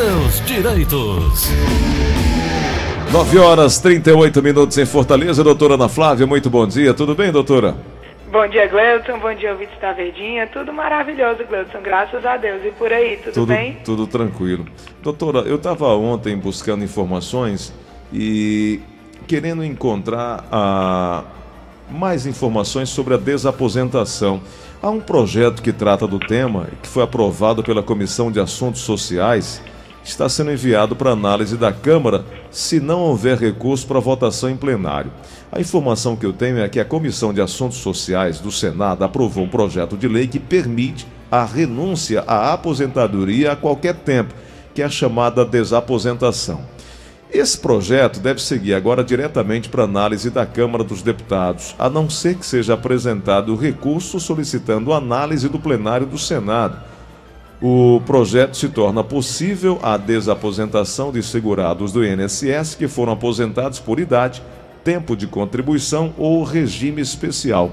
seus direitos. 9 horas 38 minutos em Fortaleza. Doutora Ana Flávia, muito bom dia. Tudo bem, doutora? Bom dia, Gleudson. Bom dia, ouvintes da Verdinha. Tudo maravilhoso, Gleudson. Graças a Deus. E por aí, tudo, tudo bem? Tudo tranquilo. Doutora, eu estava ontem buscando informações e querendo encontrar ah, mais informações sobre a desaposentação. Há um projeto que trata do tema, que foi aprovado pela Comissão de Assuntos Sociais, está sendo enviado para análise da Câmara se não houver recurso para votação em plenário. A informação que eu tenho é que a Comissão de Assuntos Sociais do Senado aprovou um projeto de lei que permite a renúncia à aposentadoria a qualquer tempo, que é a chamada desaposentação. Esse projeto deve seguir agora diretamente para análise da Câmara dos Deputados, a não ser que seja apresentado recurso solicitando análise do plenário do Senado. O projeto se torna possível a desaposentação de segurados do INSS que foram aposentados por idade, tempo de contribuição ou regime especial.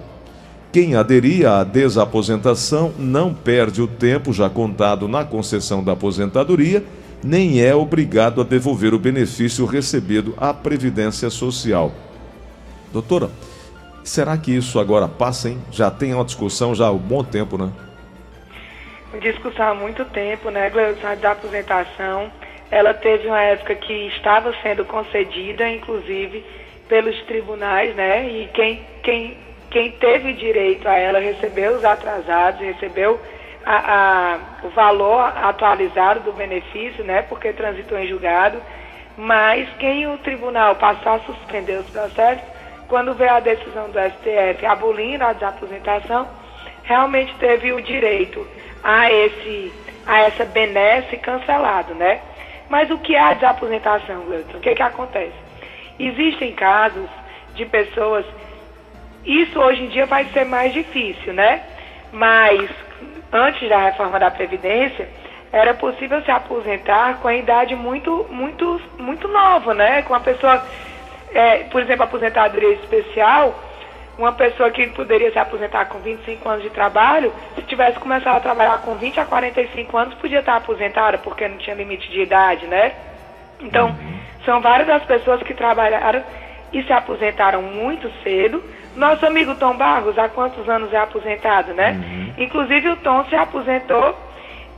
Quem aderir à desaposentação não perde o tempo já contado na concessão da aposentadoria nem é obrigado a devolver o benefício recebido à Previdência Social. Doutora, será que isso agora passa, hein? Já tem uma discussão já há um bom tempo, né? Discussão há muito tempo, né, Gleison, da aposentação. Ela teve uma época que estava sendo concedida, inclusive, pelos tribunais, né? E quem, quem, quem teve direito a ela recebeu os atrasados, recebeu a, a, o valor atualizado do benefício, né, porque transitou em julgado, mas quem o tribunal passar a suspender os processos, quando veio a decisão do STF abolindo a desaposentação, realmente teve o direito a, esse, a essa benesse cancelado, né? Mas o que é a desaposentação, Gleuton? O que, que acontece? Existem casos de pessoas, isso hoje em dia vai ser mais difícil, né? Mas antes da reforma da Previdência, era possível se aposentar com a idade muito, muito, muito nova, né? Com uma pessoa, é, por exemplo, aposentadoria especial, uma pessoa que poderia se aposentar com 25 anos de trabalho, se tivesse começado a trabalhar com 20 a 45 anos, podia estar aposentada, porque não tinha limite de idade, né? Então, uhum. são várias as pessoas que trabalharam e se aposentaram muito cedo. Nosso amigo Tom Barros, há quantos anos é aposentado, né? Uhum. Inclusive o Tom se aposentou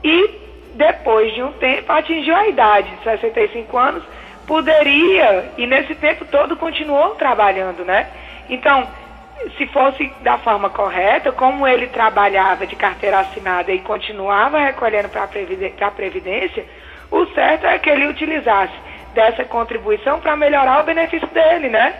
e depois de um tempo atingiu a idade de 65 anos, poderia, e nesse tempo todo continuou trabalhando, né? Então, se fosse da forma correta, como ele trabalhava de carteira assinada e continuava recolhendo para a Previdência, o certo é que ele utilizasse dessa contribuição para melhorar o benefício dele, né?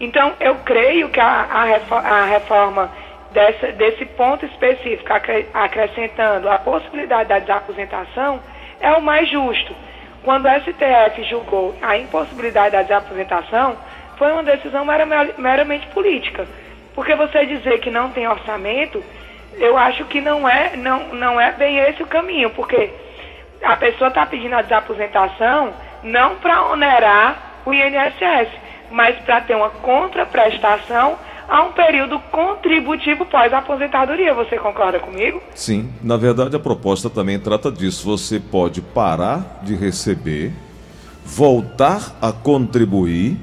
Então, eu creio que a, a reforma dessa, desse ponto específico, acrescentando a possibilidade da desaposentação, é o mais justo. Quando o STF julgou a impossibilidade da desaposentação, foi uma decisão meramente política. Porque você dizer que não tem orçamento, eu acho que não é, não, não é bem esse o caminho, porque a pessoa está pedindo a desaposentação não para onerar o INSS, mas para ter uma contraprestação a um período contributivo pós-aposentadoria. Você concorda comigo? Sim, na verdade a proposta também trata disso. Você pode parar de receber, voltar a contribuir,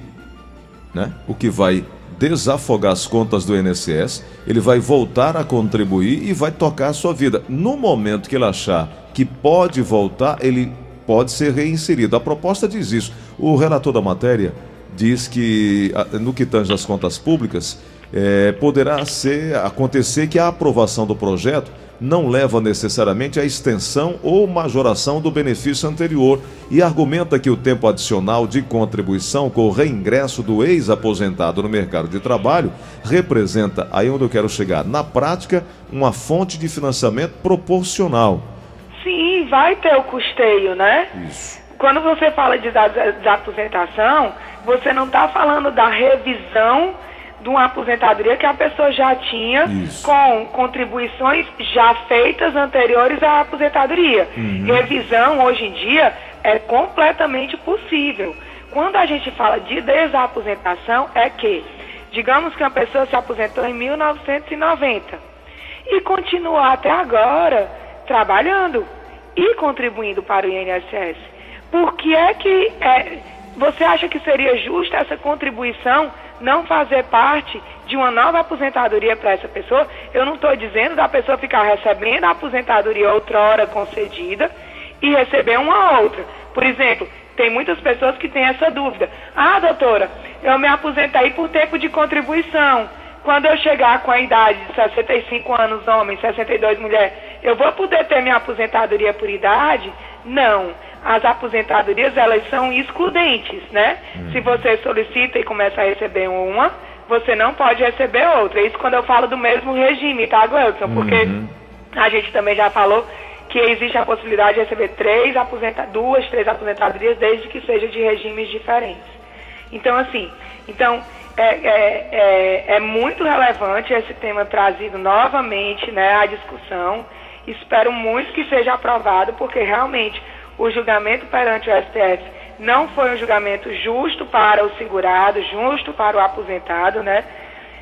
né? O que vai desafogar as contas do INSS, ele vai voltar a contribuir e vai tocar a sua vida. No momento que ele achar que pode voltar, ele pode ser reinserido. A proposta diz isso. O relator da matéria diz que, no que tange as contas públicas, é, poderá ser, acontecer que a aprovação do projeto não leva necessariamente à extensão ou majoração do benefício anterior e argumenta que o tempo adicional de contribuição com o reingresso do ex-aposentado no mercado de trabalho representa, aí onde eu quero chegar, na prática, uma fonte de financiamento proporcional Sim, vai ter o custeio, né? Isso. Quando você fala de desaposentação, você não está falando da revisão de uma aposentadoria que a pessoa já tinha Isso. com contribuições já feitas anteriores à aposentadoria. Uhum. Revisão, hoje em dia, é completamente possível. Quando a gente fala de desaposentação, é que, digamos que uma pessoa se aposentou em 1990 e continua até agora trabalhando. e contribuindo para o INSS. Por que é que é, você acha que seria justa essa contribuição não fazer parte de uma nova aposentadoria para essa pessoa? Eu não estou dizendo da pessoa ficar recebendo a aposentadoria outrora concedida e receber uma outra. Por exemplo, tem muitas pessoas que têm essa dúvida. Ah, doutora, eu me aposentei por tempo de contribuição. Quando eu chegar com a idade de 65 anos homem, 62 mulher, eu vou poder ter minha aposentadoria por idade? Não. As aposentadorias, elas são excludentes, né? Uhum. Se você solicita e começa a receber uma, você não pode receber outra. Isso quando eu falo do mesmo regime, tá, Gleuton? Porque uhum. a gente também já falou que existe a possibilidade de receber três aposenta duas, três aposentadorias, desde que seja de regimes diferentes. Então, assim, então é, é, é, é, muito relevante esse tema trazido novamente né, à discussão. Espero muito que seja aprovado, porque realmente o julgamento perante o STF não foi um julgamento justo para o segurado, justo para o aposentado, né?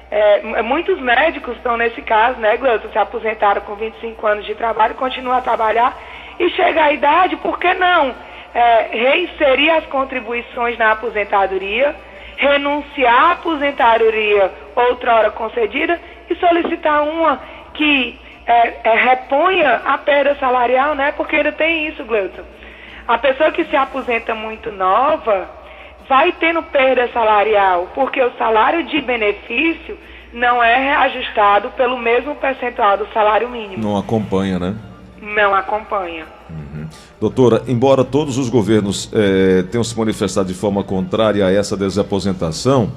É, muitos médicos estão nesse caso, né, Gleuton, se aposentaram com 25 anos de trabalho, continuam a trabalhar e chega a idade, por que não é, reinserir as contribuições na aposentadoria, renunciar à aposentadoria outrora concedida e solicitar uma que é, é, reponha a perda salarial, né? Porque ainda tem isso, Gleuton. A pessoa que se aposenta muito nova, vai tendo perda salarial, porque o salário de benefício não é reajustado pelo mesmo percentual do salário mínimo. Não acompanha, né? Não acompanha. Uhum. Doutora, embora todos os governos eh, tenham se manifestado de forma contrária a essa desaposentação,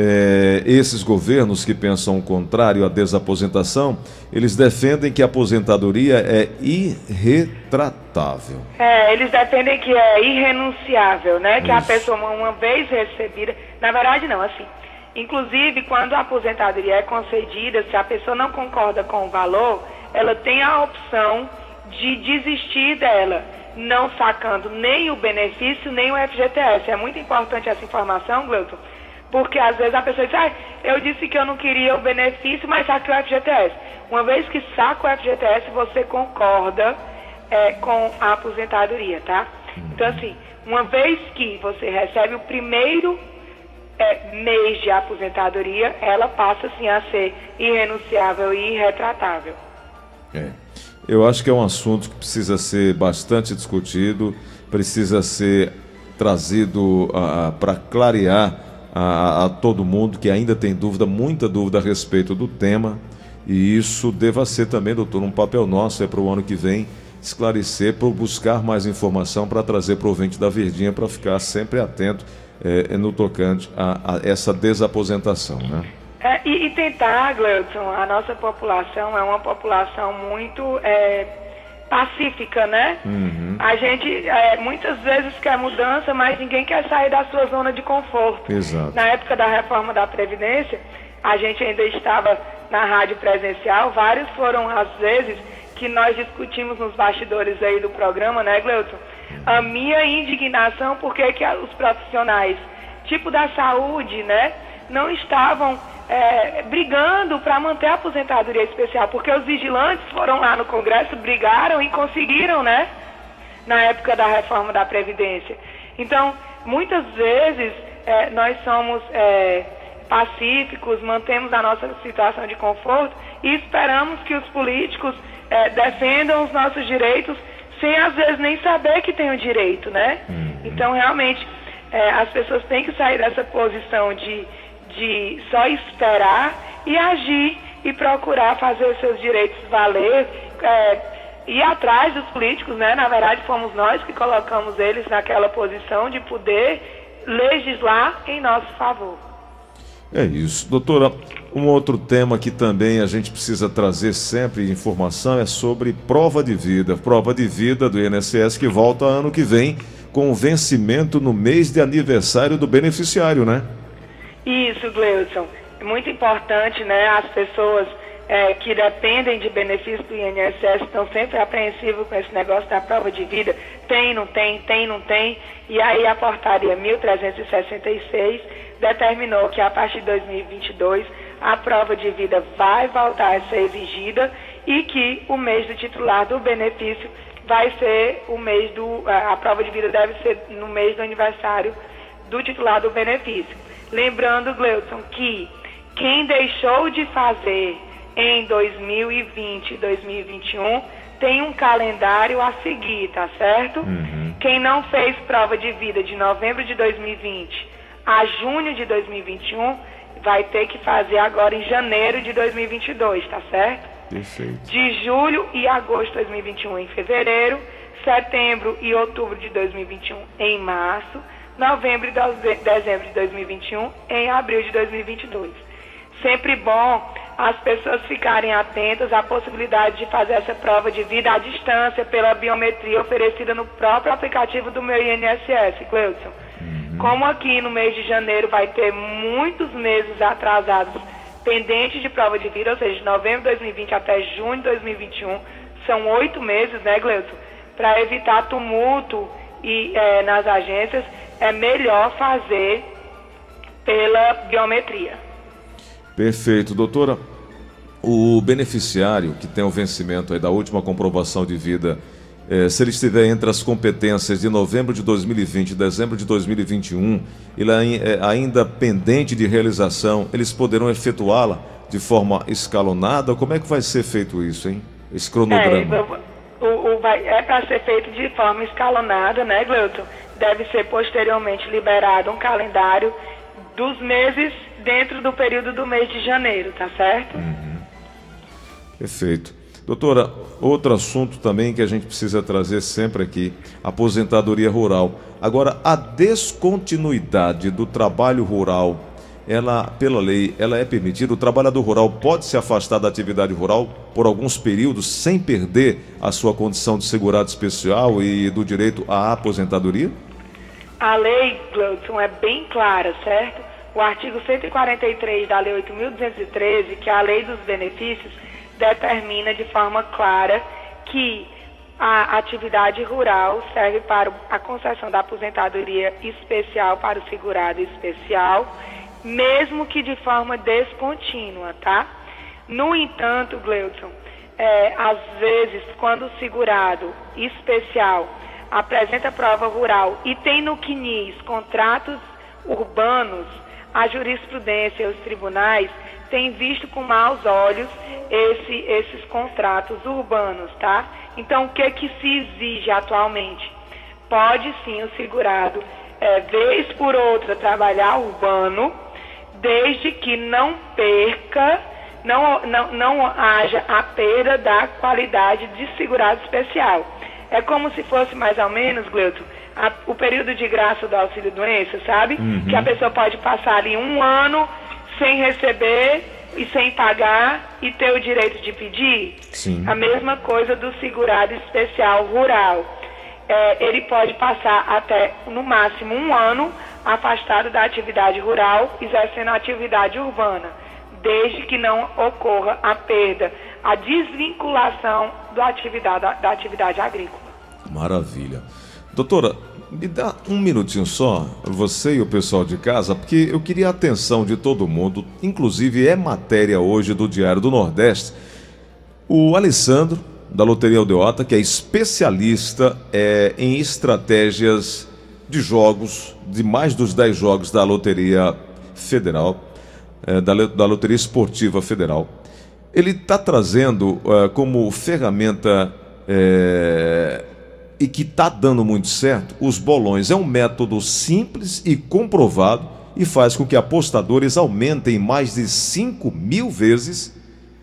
é, esses governos que pensam o contrário à desaposentação, eles defendem que a aposentadoria é irretratável. É, eles defendem que é irrenunciável, né? Que Isso. a pessoa, uma vez recebida, na verdade não, assim, inclusive quando a aposentadoria é concedida, se a pessoa não concorda com o valor, ela tem a opção de desistir dela, não sacando nem o benefício, nem o FGTS. É muito importante essa informação, Gleuton, porque às vezes a pessoa diz, ah, eu disse que eu não queria o benefício, mas saque o FGTS. Uma vez que saca o FGTS, você concorda é, com a aposentadoria, tá? Então, assim, uma vez que você recebe o primeiro é, mês de aposentadoria, ela passa, assim, a ser irrenunciável e irretratável. É. Eu acho que é um assunto que precisa ser bastante discutido, precisa ser trazido para clarear a, a todo mundo que ainda tem dúvida, muita dúvida a respeito do tema. E isso deva ser também, doutor, um papel nosso é para o ano que vem esclarecer, para buscar mais informação para trazer para o ouvinte da Verdinha para ficar sempre atento é, no tocante a, a, essa desaposentação, né? É, e, e, tentar, Gleudson, a nossa população é uma população muito é, pacífica, né? Uhum. A gente é, muitas vezes quer mudança, mas ninguém quer sair da sua zona de conforto. Exato. Na época da reforma da Previdência, a gente ainda estava na rádio presencial, vários foram as vezes que nós discutimos nos bastidores aí do programa, né, Gleuton? A minha indignação porque que os profissionais, tipo da saúde, né, não estavam é, brigando para manter a aposentadoria especial, porque os vigilantes foram lá no Congresso, brigaram e conseguiram, né? Na época da reforma da Previdência. Então, muitas vezes é, nós somos é, pacíficos, mantemos a nossa situação de conforto e esperamos que os políticos é, defendam os nossos direitos sem às vezes nem saber que tem o direito, né? Uhum. Então, realmente, é, as pessoas têm que sair dessa posição de de só esperar e agir e procurar fazer seus direitos valer, é, ir atrás dos políticos, né? Na verdade, fomos nós que colocamos eles naquela posição de poder legislar em nosso favor. É isso. Doutora, um outro tema que também a gente precisa trazer sempre informação é sobre prova de vida. Prova de vida do INSS que volta ano que vem com vencimento no mês de aniversário do beneficiário, né? Isso, Gleudson. É muito importante, né? As pessoas é, que dependem de benefícios do INSS estão sempre apreensivos com esse negócio da prova de vida. Tem, não tem, tem, não tem. E aí a portaria 1366 determinou que a partir de 2022 a prova de vida vai voltar a ser exigida e que o mês do titular do benefício vai ser o mês do. A prova de vida deve ser no mês do aniversário do titular do benefício. Lembrando, Gleudson, que quem deixou de fazer em 2020 e 2021 tem um calendário a seguir, tá certo? Uhum. Quem não fez prova de vida de novembro de 2020 a junho de 2021 vai ter que fazer agora em janeiro de 2022, tá certo? Perfeito. De julho e agosto de 2021 em fevereiro, setembro e outubro de 2021 em março, novembro e dezembro de 2021 em abril de 2022. Sempre bom as pessoas ficarem atentas à possibilidade de fazer essa prova de vida à distância pela biometria oferecida no próprio aplicativo do meu INSS, Cleudson. Uhum. Como aqui no mês de janeiro vai ter muitos meses atrasados pendentes de prova de vida, ou seja, de novembro de 2020 até junho de 2021, são oito meses, né, Gleuton? Para evitar tumulto e, é, nas agências, é melhor fazer pela biometria. Perfeito. Doutora, o beneficiário que tem o vencimento da última comprovação de vida é, se ele estiver entre as competências de novembro de 2020 e dezembro de 2021, ele é ainda pendente de realização, eles poderão efetuá-la de forma escalonada? Como é que vai ser feito isso, hein? Esse cronograma. É, o, o, vai, é para ser feito de forma escalonada, né, Gleuton? Deve ser posteriormente liberado um calendário dos meses dentro do período do mês de janeiro, tá certo? Uhum. Perfeito. Doutora, outro assunto também que a gente precisa trazer sempre aqui, aposentadoria rural. Agora, a descontinuidade do trabalho rural, ela, pela lei, ela é permitida? O trabalhador rural pode se afastar da atividade rural por alguns períodos sem perder a sua condição de segurado especial e do direito à aposentadoria? A lei, Gleudson, é bem clara, certo? O artigo 143 da Lei 8.213, que é a lei dos benefícios, determina de forma clara que a atividade rural serve para a concessão da aposentadoria especial para o segurado especial, mesmo que de forma descontínua, tá? No entanto, Gleudson, é, às vezes, quando o segurado especial apresenta prova rural e tem no CNIS contratos urbanos, a jurisprudência e os tribunais têm visto com maus olhos esse, esses contratos urbanos, tá? Então, o que que se exige atualmente? Pode sim o segurado, é, vez por outra, trabalhar urbano, desde que não perca, não, não, não haja a perda da qualidade de segurado especial. É como se fosse mais ou menos, Gleuto, a, o período de graça do auxílio doença, sabe? Uhum. Que a pessoa pode passar ali um ano sem receber e sem pagar e ter o direito de pedir? Sim. A mesma coisa do segurado especial rural. É, ele pode passar até, no máximo, um ano afastado da atividade rural, exercendo atividade urbana, desde que não ocorra a perda, a desvinculação da atividade, da atividade agrícola. Maravilha. Doutora, me dá um minutinho só, você e o pessoal de casa, porque eu queria a atenção de todo mundo, inclusive é matéria hoje do Diário do Nordeste. O Alessandro, da Loteria Aldeota, que é especialista é, em estratégias de jogos, de mais dos 10 jogos da Loteria Federal, é, da, Loteria Esportiva Federal. Ele está trazendo é, como ferramenta é, e que está dando muito certo, os bolões é um método simples e comprovado e faz com que apostadores aumentem mais de 5 mil vezes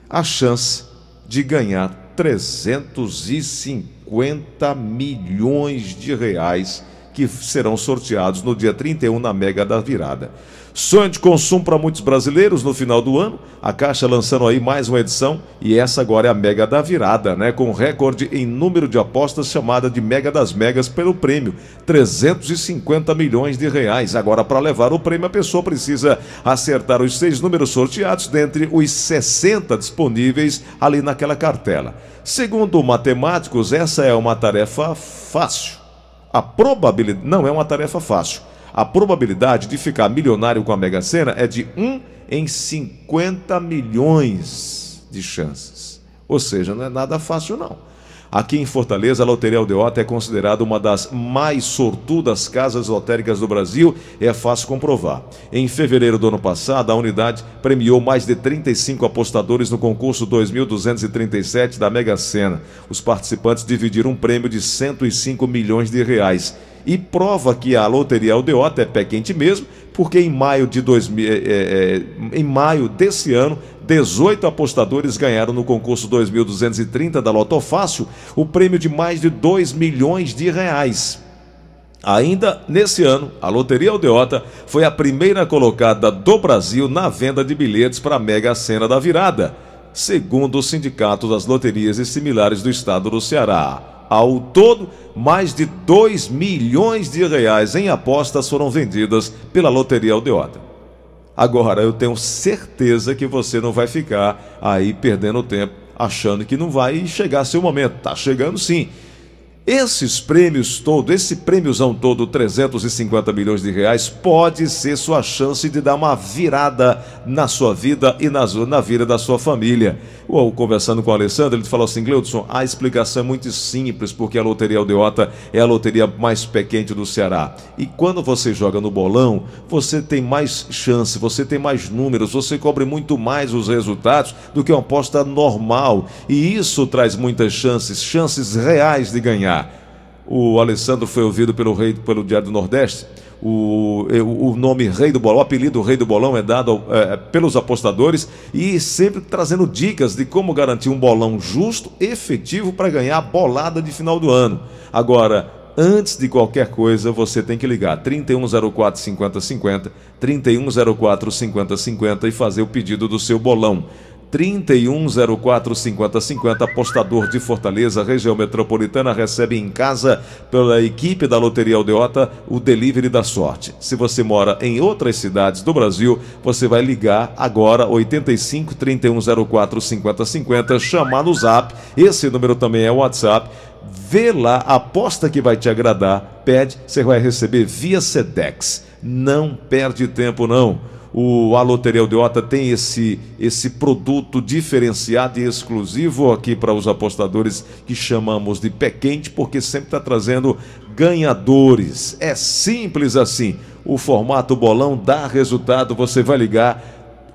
a chance de ganhar 350 milhões de reais que serão sorteados no dia 31 na Mega da Virada. Sonho de consumo para muitos brasileiros no final do ano. A Caixa lançando aí mais uma edição e essa agora é a Mega da Virada, né? Com recorde em número de apostas chamada de Mega das Megas pelo prêmio, 350 milhões de reais. Agora para levar o prêmio a pessoa precisa acertar os seis números sorteados dentre os 60 disponíveis ali naquela cartela. Segundo matemáticos, essa é uma tarefa fácil. A probabilidade não é uma tarefa fácil a probabilidade de ficar milionário com a Mega Sena é de 1 em 50 milhões de chances. Ou seja, não é nada fácil não. Aqui em Fortaleza, a Loteria Aldeota é considerada uma das mais sortudas casas lotéricas do Brasil, é fácil comprovar. Em fevereiro do ano passado, a unidade premiou mais de 35 apostadores no concurso 2237 da Mega Sena. Os participantes dividiram um prêmio de 105 milhões de reais e prova que a loteria aldeota é pé quente mesmo, porque em maio de 2000, é, é, em maio desse ano, 18 apostadores ganharam no concurso 2230 da Loto Fácil o prêmio de mais de 2 milhões de reais. Ainda nesse ano, a Loteria Aldeota foi a primeira colocada do Brasil na venda de bilhetes para a Mega Sena da Virada, segundo o Sindicato das Loterias e Similares do Estado do Ceará. Ao todo, mais de 2 milhões de reais em apostas foram vendidas pela Loteria Aldeota. Agora, eu tenho certeza que você não vai ficar aí perdendo tempo achando que não vai chegar seu momento. Tá chegando sim. Esses prêmios todo, esse prêmiozão todo, 350 milhões de reais, pode ser sua chance de dar uma virada na sua vida e na, na vida da sua família. Ou, conversando com o Alessandro, ele falou assim: Gleudson, a explicação é muito simples, porque a Loteria Aldeota é a loteria mais pé quente do Ceará. E quando você joga no bolão, você tem mais chance, você tem mais números, você cobre muito mais os resultados do que uma aposta normal. E isso traz muitas chances, chances reais de ganhar. O Alessandro foi ouvido pelo rei pelo Diário do Nordeste. O, o nome Rei do Bolão, o apelido Rei do Bolão é dado é, pelos apostadores e sempre trazendo dicas de como garantir um bolão justo, efetivo para ganhar a bolada de final do ano. Agora, antes de qualquer coisa, você tem que ligar 3104 5050, 3104 5050 e fazer o pedido do seu bolão. 3104 5050, apostador de Fortaleza, região metropolitana, recebe em casa pela equipe da Loteria Aldeota o delivery da sorte. Se você mora em outras cidades do Brasil, você vai ligar agora 85 3104 5050, chamar no Zap, esse número também é o WhatsApp. Vê lá, aposta que vai te agradar, pede, você vai receber via Sedex. Não perde tempo não o, a Loteria Aldeota tem esse, esse produto diferenciado e exclusivo aqui para os apostadores que chamamos de pé quente, porque sempre está trazendo ganhadores. É simples assim. O formato bolão dá resultado, você vai ligar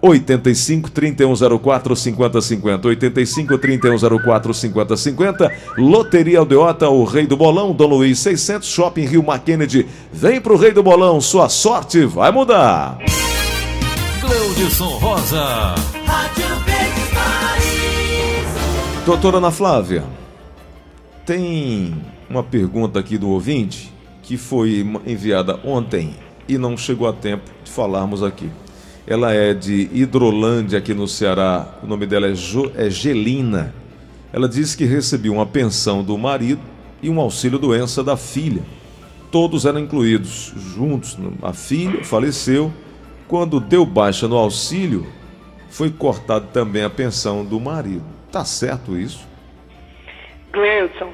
85 3104 5050. 85 3104 5050. Loteria Aldeota, o Rei do Bolão, Dom Luiz 600, Shopping Rio Kennedy. Vem pro Rei do Bolão, sua sorte vai mudar. Cleudson Rosa. Rádio Verdes Maris. Doutora Ana Flávia, tem uma pergunta aqui do ouvinte que foi enviada ontem e não chegou a tempo de falarmos aqui. Ela é de Hidrolândia, aqui no Ceará. O nome dela é, jo, é Gelina. Ela disse que recebeu uma pensão do marido e um auxílio doença da filha. Todos eram incluídos juntos. A filha faleceu quando deu baixa no auxílio, foi cortado também a pensão do marido. Tá certo isso? Gleudson,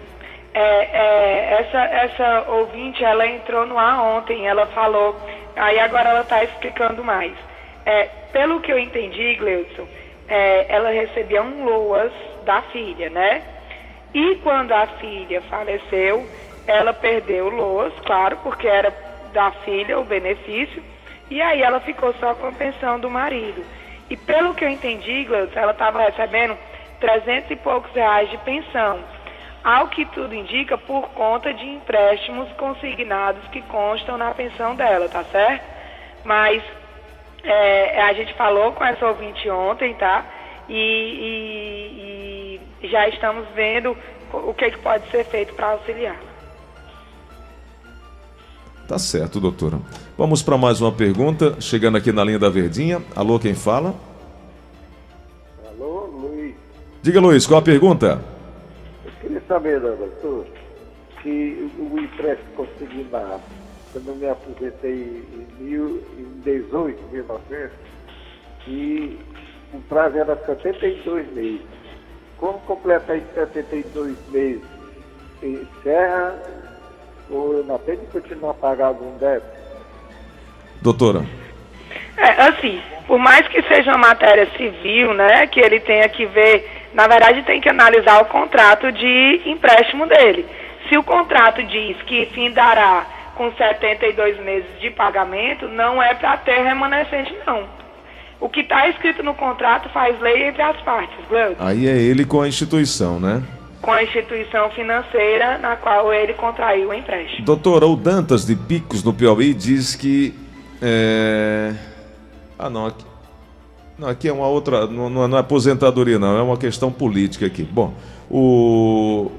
é, é, essa, essa ouvinte, ela entrou no ar ontem, ela falou, aí agora ela está explicando mais. É, pelo que eu entendi, Gleudson, é, ela recebia um LOAS da filha, né? E quando a filha faleceu, ela perdeu o LOAS, claro, porque era da filha o benefício, e aí ela ficou só com a pensão do marido. E pelo que eu entendi, Gleudson, ela estava recebendo 300 e poucos reais de pensão. Ao que tudo indica, por conta de empréstimos consignados que constam na pensão dela, tá certo? Mas é, a gente falou com essa ouvinte ontem, tá? E, e, e já estamos vendo o que, que pode ser feito para auxiliar. Tá certo, doutora. Vamos para mais uma pergunta, chegando aqui na linha da Verdinha. Alô, quem fala? Alô, Luiz. Diga, Luiz, qual a pergunta? Eu queria saber, doutor, se o empréstimo consignado, quando eu me aposentei em, mil, em 18, 1900, e o prazo era 72 meses. Como completar em 72 meses? Encerra ou eu não tenho de continuar a pagar algum débito? Doutora. É, assim, por mais que seja uma matéria civil, né, que ele tenha que ver Na verdade, tem que analisar o contrato de empréstimo dele. Se o contrato diz que findará com 72 meses de pagamento, não é para ter remanescente, não. O que está escrito no contrato faz lei entre as partes, Gleuton. Aí é ele com a instituição, né? Com a instituição financeira na qual ele contraiu o empréstimo. Doutora, o Dantas de Picos, no Piauí, diz que. É... Ah, não, aqui. Não, aqui é uma outra. Não, não é aposentadoria, não, é uma questão política aqui. Bom, o.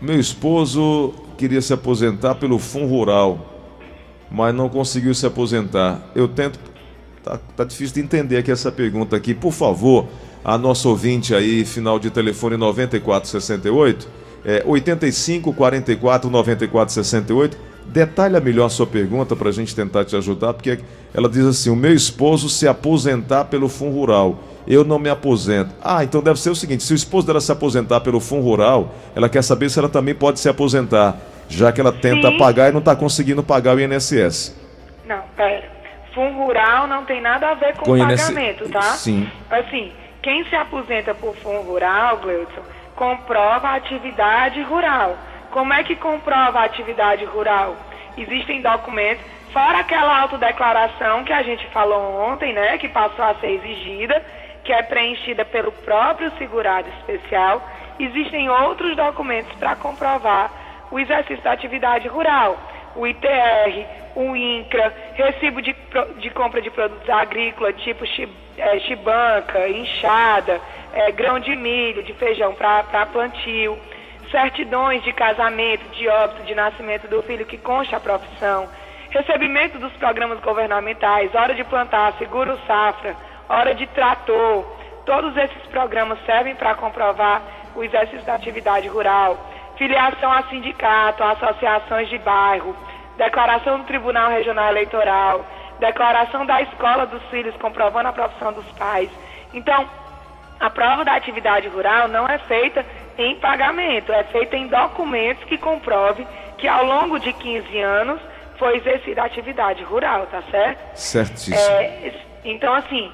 Meu esposo queria se aposentar pelo Fundo Rural, mas não conseguiu se aposentar. Eu tento. Tá, tá difícil de entender aqui essa pergunta aqui. Por favor, a nossa ouvinte aí, final de telefone 9468, é, 85 44 94 68. Detalha melhor a sua pergunta para a gente tentar te ajudar, porque ela diz assim: o meu esposo se aposentar pelo Fundo Rural eu não me aposento. Ah, então deve ser o seguinte: se o esposo dela se aposentar pelo Fundo Rural, ela quer saber se ela também pode se aposentar, já que ela tenta Sim. pagar e não está conseguindo pagar o INSS. Não, pera. Fundo Rural não tem nada a ver com, com pagamento, tá? Sim. Assim, quem se aposenta por Fundo Rural, Gleudson, comprova a atividade rural. Como é que comprova a atividade rural? Existem documentos, fora aquela autodeclaração que a gente falou ontem, né, que passou a ser exigida, que é preenchida pelo próprio segurado especial, existem outros documentos para comprovar o exercício da atividade rural. O ITR, o INCRA, recibo de, de compra de produtos agrícolas, tipo é, chibanca, enxada, é, grão de milho, de feijão para plantio, certidões de casamento, de óbito, de nascimento do filho que consta a profissão, recebimento dos programas governamentais, hora de plantar, seguro safra, hora de trator. Todos esses programas servem para comprovar o exercício da atividade rural, filiação a sindicato, associações de bairro, declaração do Tribunal Regional Eleitoral, declaração da escola dos filhos comprovando a profissão dos pais. Então, a prova da atividade rural não é feita em pagamento, é feita em documentos que comprovem que ao longo de 15 anos foi exercida a atividade rural, tá certo? Certíssimo. É, então, assim,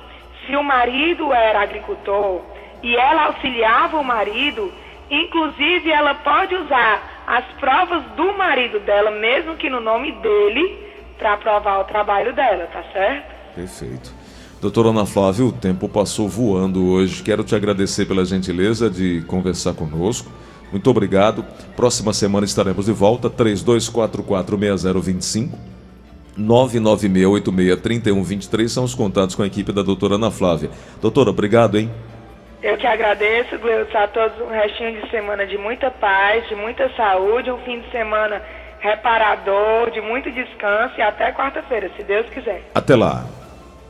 se o marido era agricultor e ela auxiliava o marido, inclusive ela pode usar as provas do marido dela, mesmo que no nome dele, para provar o trabalho dela, tá certo? Perfeito. Doutora Ana Flávia, o tempo passou voando hoje. Quero te agradecer pela gentileza de conversar conosco. Muito obrigado. Próxima semana estaremos de volta, 32446025. 996863123 são os contatos com a equipe da doutora Ana Flávia. Doutora, obrigado, hein? Eu que agradeço, Gleuton, a todos um restinho de semana de muita paz, de muita saúde, um fim de semana reparador, de muito descanso e até quarta-feira, se Deus quiser. Até lá.